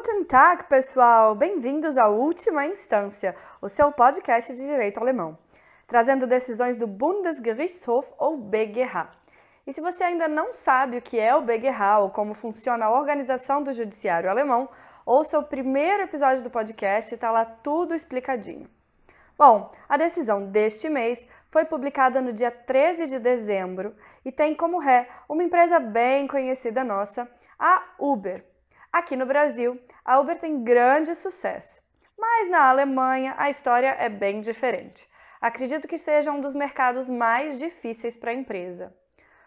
Guten Tag, pessoal! Bem-vindos à Última Instância, o seu podcast de direito alemão, trazendo decisões do Bundesgerichtshof ou BGH. E se você ainda não sabe o que é o BGH ou como funciona a organização do judiciário alemão, ouça o primeiro episódio do podcast, está lá tudo explicadinho. Bom, a decisão deste mês foi publicada no dia 13 de dezembro e tem como ré uma empresa bem conhecida nossa, a Uber. Aqui no Brasil, a Uber tem grande sucesso, mas na Alemanha a história é bem diferente. Acredito que seja um dos mercados mais difíceis para a empresa.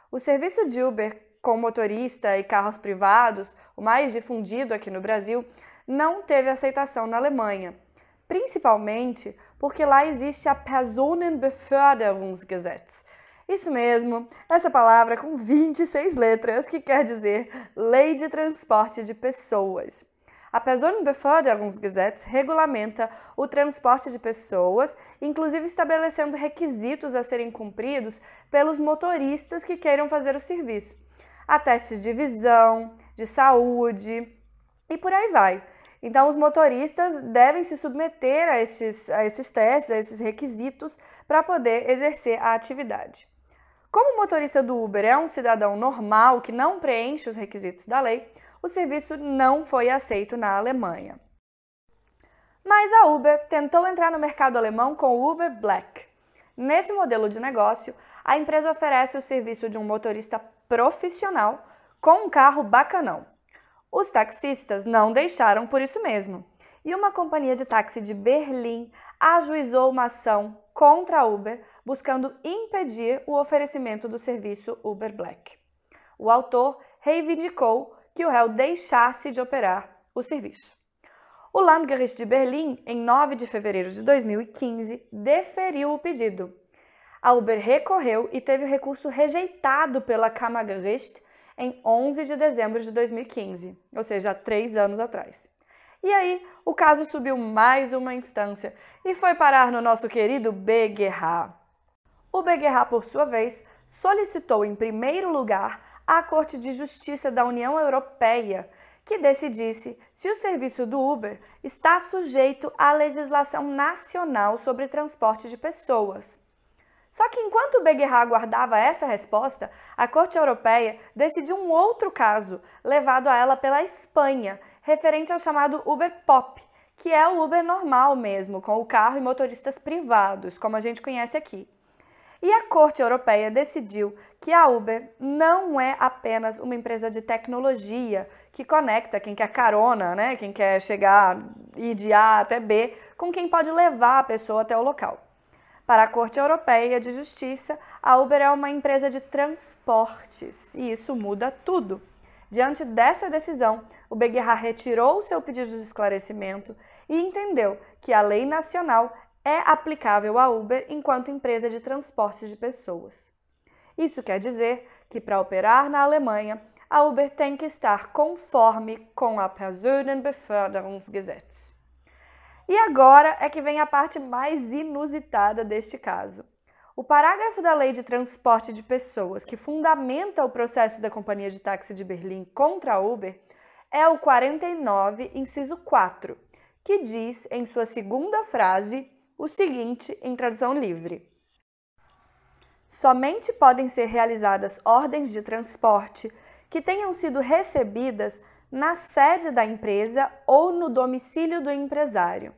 O serviço de Uber com motorista e carros privados, o mais difundido aqui no Brasil, não teve aceitação na Alemanha, principalmente porque lá existe a Personenbeförderungsgesetz, isso mesmo, essa palavra com 26 letras que quer dizer Lei de Transporte de Pessoas. A Personenbeförderungsgesetz regulamenta o transporte de pessoas, inclusive estabelecendo requisitos a serem cumpridos pelos motoristas que queiram fazer o serviço. Há testes de visão, de saúde e por aí vai. Então, os motoristas devem se submeter a esses, a esses testes, a esses requisitos, para poder exercer a atividade. Como o motorista do Uber é um cidadão normal que não preenche os requisitos da lei, o serviço não foi aceito na Alemanha. Mas a Uber tentou entrar no mercado alemão com o Uber Black. Nesse modelo de negócio, a empresa oferece o serviço de um motorista profissional com um carro bacanão. Os taxistas não deixaram por isso mesmo. E uma companhia de táxi de Berlim ajuizou uma ação contra a Uber, buscando impedir o oferecimento do serviço Uber Black. O autor reivindicou que o réu deixasse de operar o serviço. O Landgericht de Berlim, em 9 de fevereiro de 2015, deferiu o pedido. A Uber recorreu e teve o recurso rejeitado pela Kammergericht em 11 de dezembro de 2015, ou seja, três anos atrás. E aí, o caso subiu mais uma instância e foi parar no nosso querido BGH. O BGH, por sua vez, solicitou em primeiro lugar à Corte de Justiça da União Europeia que decidisse se o serviço do Uber está sujeito à legislação nacional sobre transporte de pessoas. Só que enquanto BGH aguardava essa resposta, a Corte Europeia decidiu um outro caso, levado a ela pela Espanha, referente ao chamado Uber Pop, que é o Uber normal mesmo, com o carro e motoristas privados, como a gente conhece aqui. E a Corte Europeia decidiu que a Uber não é apenas uma empresa de tecnologia que conecta quem quer carona, né, quem quer chegar ir de A até B, com quem pode levar a pessoa até o local. Para a Corte Europeia de Justiça, a Uber é uma empresa de transportes e isso muda tudo. Diante dessa decisão, o BGH retirou seu pedido de esclarecimento e entendeu que a lei nacional é aplicável à Uber enquanto empresa de transporte de pessoas. Isso quer dizer que para operar na Alemanha, a Uber tem que estar conforme com a Personenbeförderungsgesetz. E agora é que vem a parte mais inusitada deste caso. O parágrafo da Lei de Transporte de Pessoas que fundamenta o processo da Companhia de Táxi de Berlim contra a Uber é o 49, inciso 4, que diz em sua segunda frase o seguinte em tradução livre: Somente podem ser realizadas ordens de transporte que tenham sido recebidas na sede da empresa ou no domicílio do empresário.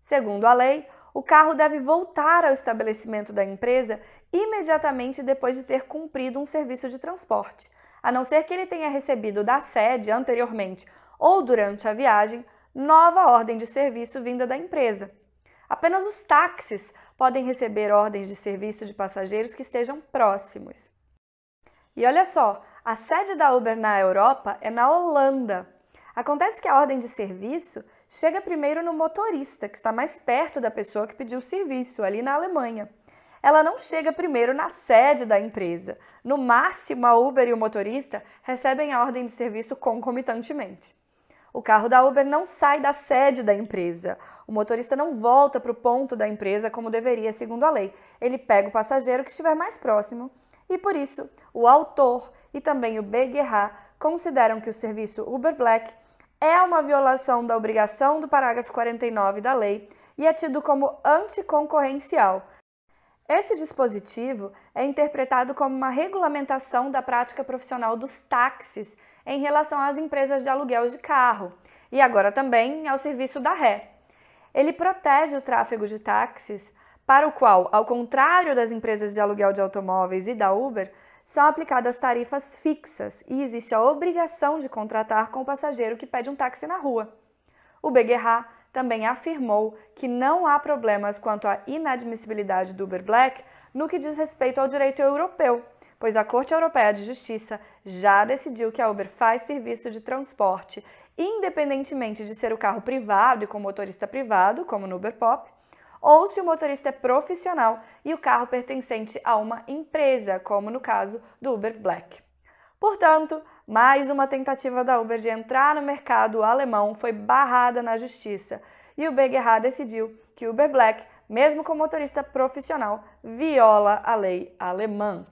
Segundo a lei, o carro deve voltar ao estabelecimento da empresa imediatamente depois de ter cumprido um serviço de transporte, a não ser que ele tenha recebido da sede anteriormente ou durante a viagem nova ordem de serviço vinda da empresa. Apenas os táxis podem receber ordens de serviço de passageiros que estejam próximos. E olha só, a sede da Uber na Europa é na Holanda. Acontece que a ordem de serviço chega primeiro no motorista, que está mais perto da pessoa que pediu o serviço, ali na Alemanha. Ela não chega primeiro na sede da empresa. No máximo, a Uber e o motorista recebem a ordem de serviço concomitantemente. O carro da Uber não sai da sede da empresa. O motorista não volta para o ponto da empresa como deveria, segundo a lei. Ele pega o passageiro que estiver mais próximo. E por isso, o autor e também o BGH consideram que o serviço Uber Black é uma violação da obrigação do parágrafo 49 da lei e é tido como anticoncorrencial. Esse dispositivo é interpretado como uma regulamentação da prática profissional dos táxis em relação às empresas de aluguel de carro e agora também ao serviço da ré. Ele protege o tráfego de táxis, para o qual, ao contrário das empresas de aluguel de automóveis e da Uber, são aplicadas tarifas fixas e existe a obrigação de contratar com o passageiro que pede um táxi na rua. O Beguerra também afirmou que não há problemas quanto à inadmissibilidade do Uber Black no que diz respeito ao direito europeu, pois a Corte Europeia de Justiça já decidiu que a Uber faz serviço de transporte independentemente de ser o carro privado e com motorista privado, como no Uber Pop, ou se o motorista é profissional e o carro pertencente a uma empresa, como no caso do Uber Black. Portanto, mais uma tentativa da Uber de entrar no mercado alemão foi barrada na justiça e o BGH decidiu que o Uber Black, mesmo com motorista profissional, viola a lei alemã.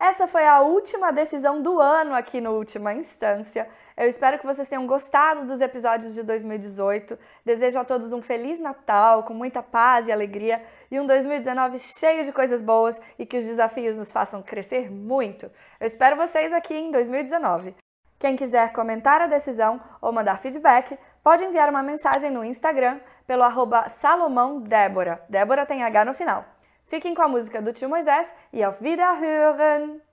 Essa foi a última decisão do ano aqui no Última Instância. Eu espero que vocês tenham gostado dos episódios de 2018. Desejo a todos um Feliz Natal, com muita paz e alegria, e um 2019 cheio de coisas boas e que os desafios nos façam crescer muito. Eu espero vocês aqui em 2019. Quem quiser comentar a decisão ou mandar feedback, pode enviar uma mensagem no Instagram pelo arroba Salomão Débora. Débora tem H no final. Fiquem com a música do tio Moisés e auf Wiederhören!